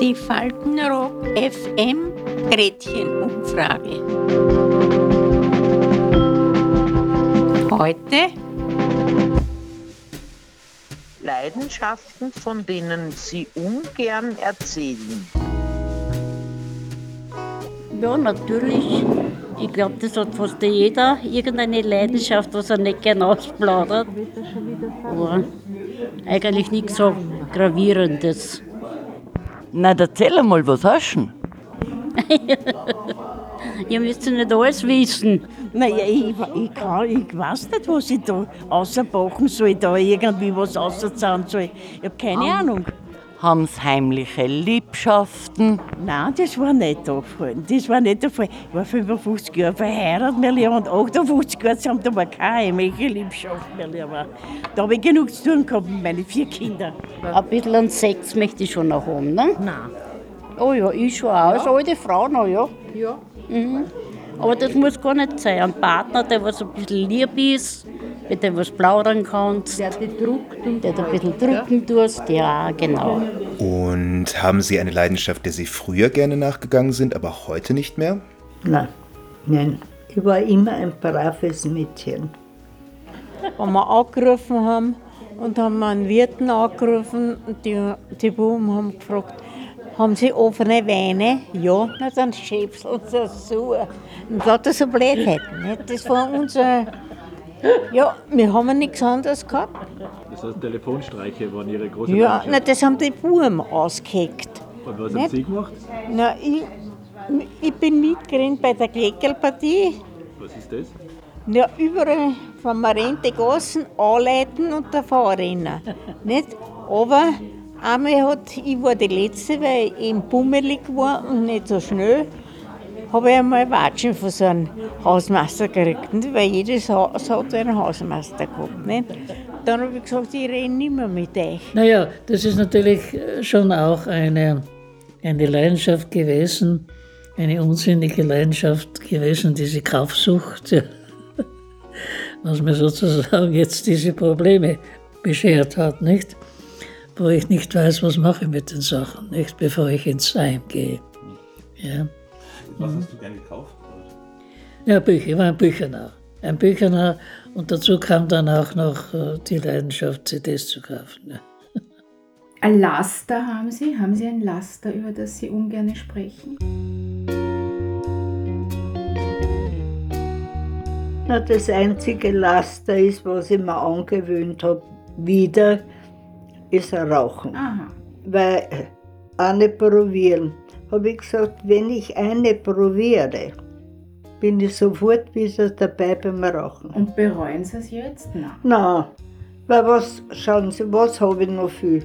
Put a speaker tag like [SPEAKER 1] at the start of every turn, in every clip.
[SPEAKER 1] Die Faltenrock FM Gretchenumfrage. Heute
[SPEAKER 2] Leidenschaften, von denen Sie ungern erzählen.
[SPEAKER 3] Ja, natürlich. Ich glaube, das hat fast jeder irgendeine Leidenschaft, was er nicht gerne ausplaudert. Aber eigentlich nichts so Gravierendes.
[SPEAKER 4] Na, erzähl mal, was hast du denn?
[SPEAKER 3] Ihr müsst ja nicht alles wissen.
[SPEAKER 5] Naja, ich, ich, kann, ich weiß nicht, was ich da außerbachen soll, da irgendwie was außerzahlen soll. Ich habe keine Ahnung.
[SPEAKER 4] Haben sie heimliche Liebschaften?
[SPEAKER 5] Nein, das war nicht der Fall. Das war nicht der Fall. Ich war 55 Jahre verheiratet, mein Lieber, und 58 Jahre zusammen, da war keine heimliche Liebschaft, mein Lieber. Da habe ich genug zu tun gehabt mit meinen vier Kindern.
[SPEAKER 3] Ein bisschen an Sex möchte ich schon noch haben, ne?
[SPEAKER 5] Nein.
[SPEAKER 3] Oh ja, ich schon auch. Als alte Frau noch, ja. Ja. Mhm. Aber das muss gar nicht sein. Ein Partner, der was ein bisschen lieb ist, mit dem was plaudern kannst. Der dich druckt und Der ein bisschen drücken tust. Ja, genau.
[SPEAKER 6] Und haben Sie eine Leidenschaft, der Sie früher gerne nachgegangen sind, aber heute nicht mehr?
[SPEAKER 7] Nein, nein. Ich war immer ein braves Mädchen.
[SPEAKER 8] Wenn wir angerufen haben und haben einen Wirten angerufen und die, die Buben haben gefragt, haben Sie offene Weine? Ja, na dann schiebst uns das so. Und lauter so Blödheiten. Nicht? Das war unser. Ja, wir haben nichts anderes gehabt.
[SPEAKER 9] Das heißt, Telefonstreiche waren Ihre große
[SPEAKER 8] Ja, na, das haben die Buben ausgeheckt.
[SPEAKER 9] Und was
[SPEAKER 8] nicht?
[SPEAKER 9] haben Sie gemacht?
[SPEAKER 8] Na, ich, ich bin Mitglied bei der Kleckerpartie.
[SPEAKER 9] Was ist das?
[SPEAKER 8] Ja, überall von Marente Gassen anleiten und davor rennen. Nicht? Aber einmal hat, ich war die Letzte, weil ich eben bummelig war und nicht so schnell, habe ich einmal Watschen von so einem Hausmeister gekriegt. Nicht? Weil jedes Haus hat einen Hausmeister gehabt. Nicht? Dann habe ich gesagt, ich renne nicht mehr mit euch.
[SPEAKER 10] Naja, das ist natürlich schon auch eine, eine Leidenschaft gewesen, eine unsinnige Leidenschaft gewesen, diese Kaufsucht, was mir sozusagen jetzt diese Probleme beschert hat, nicht? Wo ich nicht weiß, was mache ich mit den Sachen, nicht? Bevor ich ins Heim gehe. Ja.
[SPEAKER 9] Was hast du gern gekauft?
[SPEAKER 10] Ja, Bücher, ich war ein Büchernah. Ein Büchernah und dazu kam dann auch noch äh, die Leidenschaft, CDs zu kaufen.
[SPEAKER 11] Ein Laster haben Sie? Haben Sie ein Laster, über das Sie ungern sprechen?
[SPEAKER 7] Na, das einzige Laster ist, was ich mir angewöhnt habe, wieder, ist ein Rauchen.
[SPEAKER 11] Aha.
[SPEAKER 7] Weil äh, eine probieren. Habe ich gesagt, wenn ich eine probiere, bin ich sofort wieder dabei beim Rauchen.
[SPEAKER 11] Und bereuen Sie es jetzt? Nein.
[SPEAKER 7] Na, weil was, schauen Sie, was habe ich noch viel?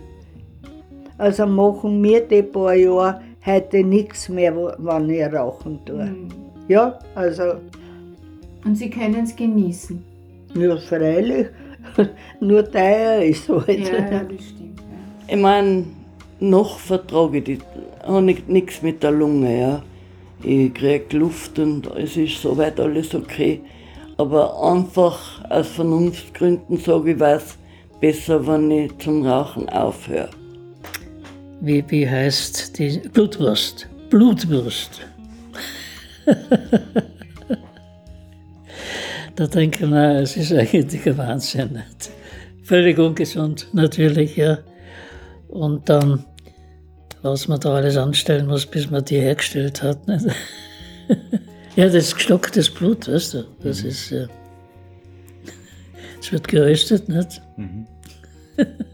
[SPEAKER 7] Also machen mir die paar Jahre heute nichts mehr, wenn ich rauchen tue.
[SPEAKER 11] Mhm.
[SPEAKER 7] Ja, also,
[SPEAKER 11] Und Sie können es genießen.
[SPEAKER 7] ja, freilich, nur teuer ist halt.
[SPEAKER 11] Ja, ja, das stimmt. Ja.
[SPEAKER 4] Ich meine, noch vertrage ich die, habe ich nichts mit der Lunge. Ja. Ich kriege Luft und es ist soweit alles okay. Aber einfach aus Vernunftsgründen sage ich, weiß besser, wenn ich zum Rauchen aufhöre.
[SPEAKER 10] Wie, wie heißt die Blutwurst? Blutwurst. da denke ich mir, es ist eigentlich ein Wahnsinn. Völlig ungesund, natürlich, ja. Und dann, was man da alles anstellen muss, bis man die hergestellt hat. Nicht? ja, das ist gestocktes Blut, weißt du. Das ist, ja. Es wird geröstet, nicht?
[SPEAKER 9] Mhm.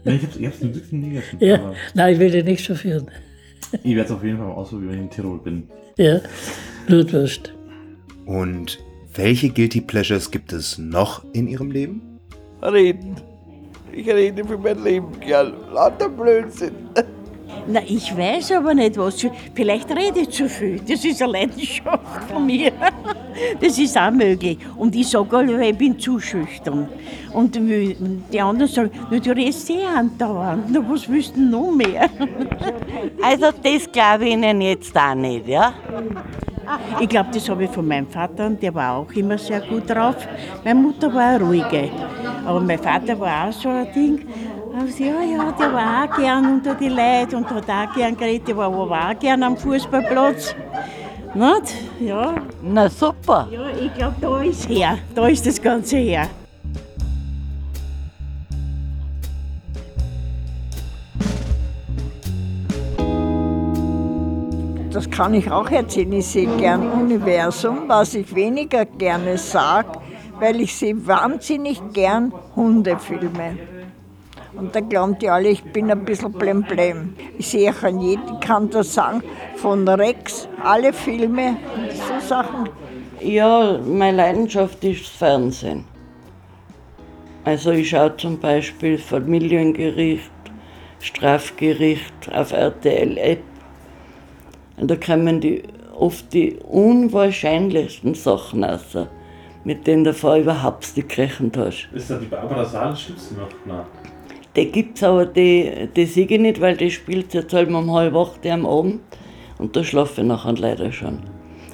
[SPEAKER 9] Nein, ich hab's, ich hab's wirklich nie gegessen.
[SPEAKER 10] Ja, nein, ich will dich nicht chauffieren.
[SPEAKER 9] Ich werde es auf jeden Fall mal ausprobieren, wenn ich in Tirol bin.
[SPEAKER 10] Ja, Blutwurst.
[SPEAKER 6] Und welche Guilty Pleasures gibt es noch in Ihrem Leben?
[SPEAKER 12] Reden. Ich rede für mein Leben gern. Lauter Blödsinn.
[SPEAKER 5] Na, ich weiß aber nicht, was. Vielleicht rede ich zu viel. Das ist eine Leidenschaft von mir. Das ist auch möglich. Und ich sage alle, ich bin zu schüchtern. Und die anderen sagen, "Na, du redest sehr andauernd. Na, was willst du denn noch mehr?
[SPEAKER 4] Also das glaube ich Ihnen jetzt auch nicht, ja?
[SPEAKER 5] Ich glaube, das habe ich von meinem Vater und der war auch immer sehr gut drauf. Meine Mutter war eine ruhige. Aber mein Vater war auch so ein Ding. Also, ja, ja, der war auch gern unter die Leute und hat auch gern geredet, der war aber auch gern am Fußballplatz. Nicht? Ja.
[SPEAKER 3] Na super.
[SPEAKER 5] Ja, ich glaube, da ist her. Da ist das Ganze her.
[SPEAKER 13] Das kann ich auch erzählen. Ich sehe gern Universum, was ich weniger gerne sage, weil ich sehe wahnsinnig gern Hundefilme. Und da glauben die alle, ich bin ein bisschen blemblem. Ich sehe an jedem, ich kann das sagen, von Rex, alle Filme, so Sachen.
[SPEAKER 4] Ja, meine Leidenschaft ist das Fernsehen. Also ich schaue zum Beispiel Familiengericht, Strafgericht auf RTL App. Und da kommen die oft die unwahrscheinlichsten Sachen raus, mit denen du vorher überhaupt nicht gerechnet hast.
[SPEAKER 9] Ist da die Barbara Salisch noch? Nein.
[SPEAKER 4] Die gibt's aber, die, die sehe ich nicht, weil die spielt jetzt halt um halb acht am Abend und da schlafe ich nachher leider schon.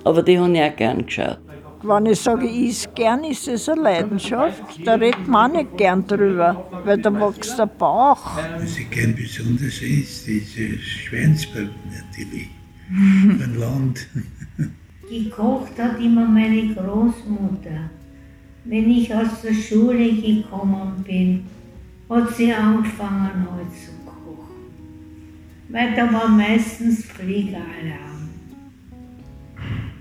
[SPEAKER 4] Aber die habe ich auch gern geschaut.
[SPEAKER 13] Wenn ich sage, ich is gern, ist es eine Leidenschaft. Da redet man auch nicht gern drüber, weil da wächst der Bauch.
[SPEAKER 14] Was ich gern besonders ist, diese Schweinsburg natürlich. Ein Land.
[SPEAKER 15] Gekocht hat immer meine Großmutter. Wenn ich aus der Schule gekommen bin, hat sie angefangen halt zu kochen. Weil da war meistens Fliegeralarm.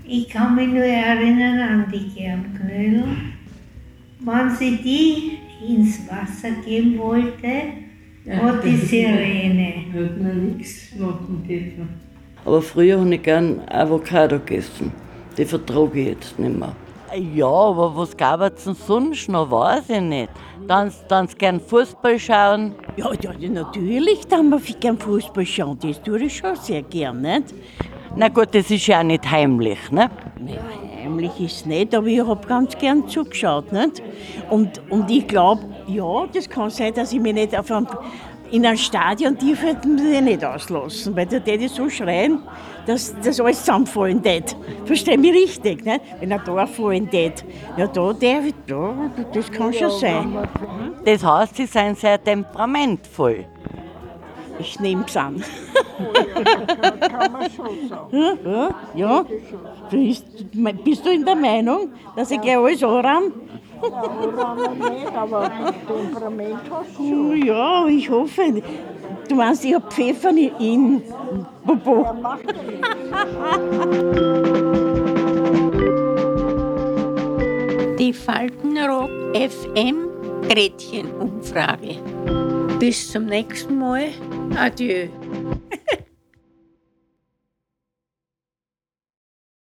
[SPEAKER 15] Ich kann mich nur erinnern an die Germknödel. Wenn sie die ins Wasser geben wollte, hat die Sirene.
[SPEAKER 16] Hört man nichts machen dürfen.
[SPEAKER 4] Aber früher habe ich gern Avocado gegessen. Die vertrage ich jetzt nicht mehr.
[SPEAKER 3] Ja, aber was gab es denn sonst noch? Weiß ich nicht. Dann, dann gern Fußball schauen.
[SPEAKER 5] Ja, ja, natürlich, dann wir gern Fußball schauen. Das tue ich schon sehr gern, nicht?
[SPEAKER 3] Na gut, das ist ja auch nicht heimlich, ne?
[SPEAKER 5] Nein, heimlich ist es nicht, aber ich habe ganz gern zugeschaut, nicht? Und, und ich glaube, ja, das kann sein, dass ich mich nicht auf einem, in einem Stadion tief hätten wir nicht auslassen, weil der täte so schreien, dass das alles zusammenfallen tät. Versteh mich richtig, nicht? Wenn er da fallen tät. Ja, da, der, da, das kann schon sein.
[SPEAKER 3] Das heißt, Sie sind sehr temperamentvoll.
[SPEAKER 5] Ich nehme es an.
[SPEAKER 13] Kann man schon sagen.
[SPEAKER 5] Ja, ja. Bist, bist du in der Meinung, dass ich gleich alles anramme?
[SPEAKER 13] Nicht, aber Temperament hast.
[SPEAKER 5] Ja, ich hoffe. Du meinst, ich habe Pfeffer in Popo.
[SPEAKER 1] Die Faltenrock FM Gretchenumfrage. Bis zum nächsten Mal. Adieu.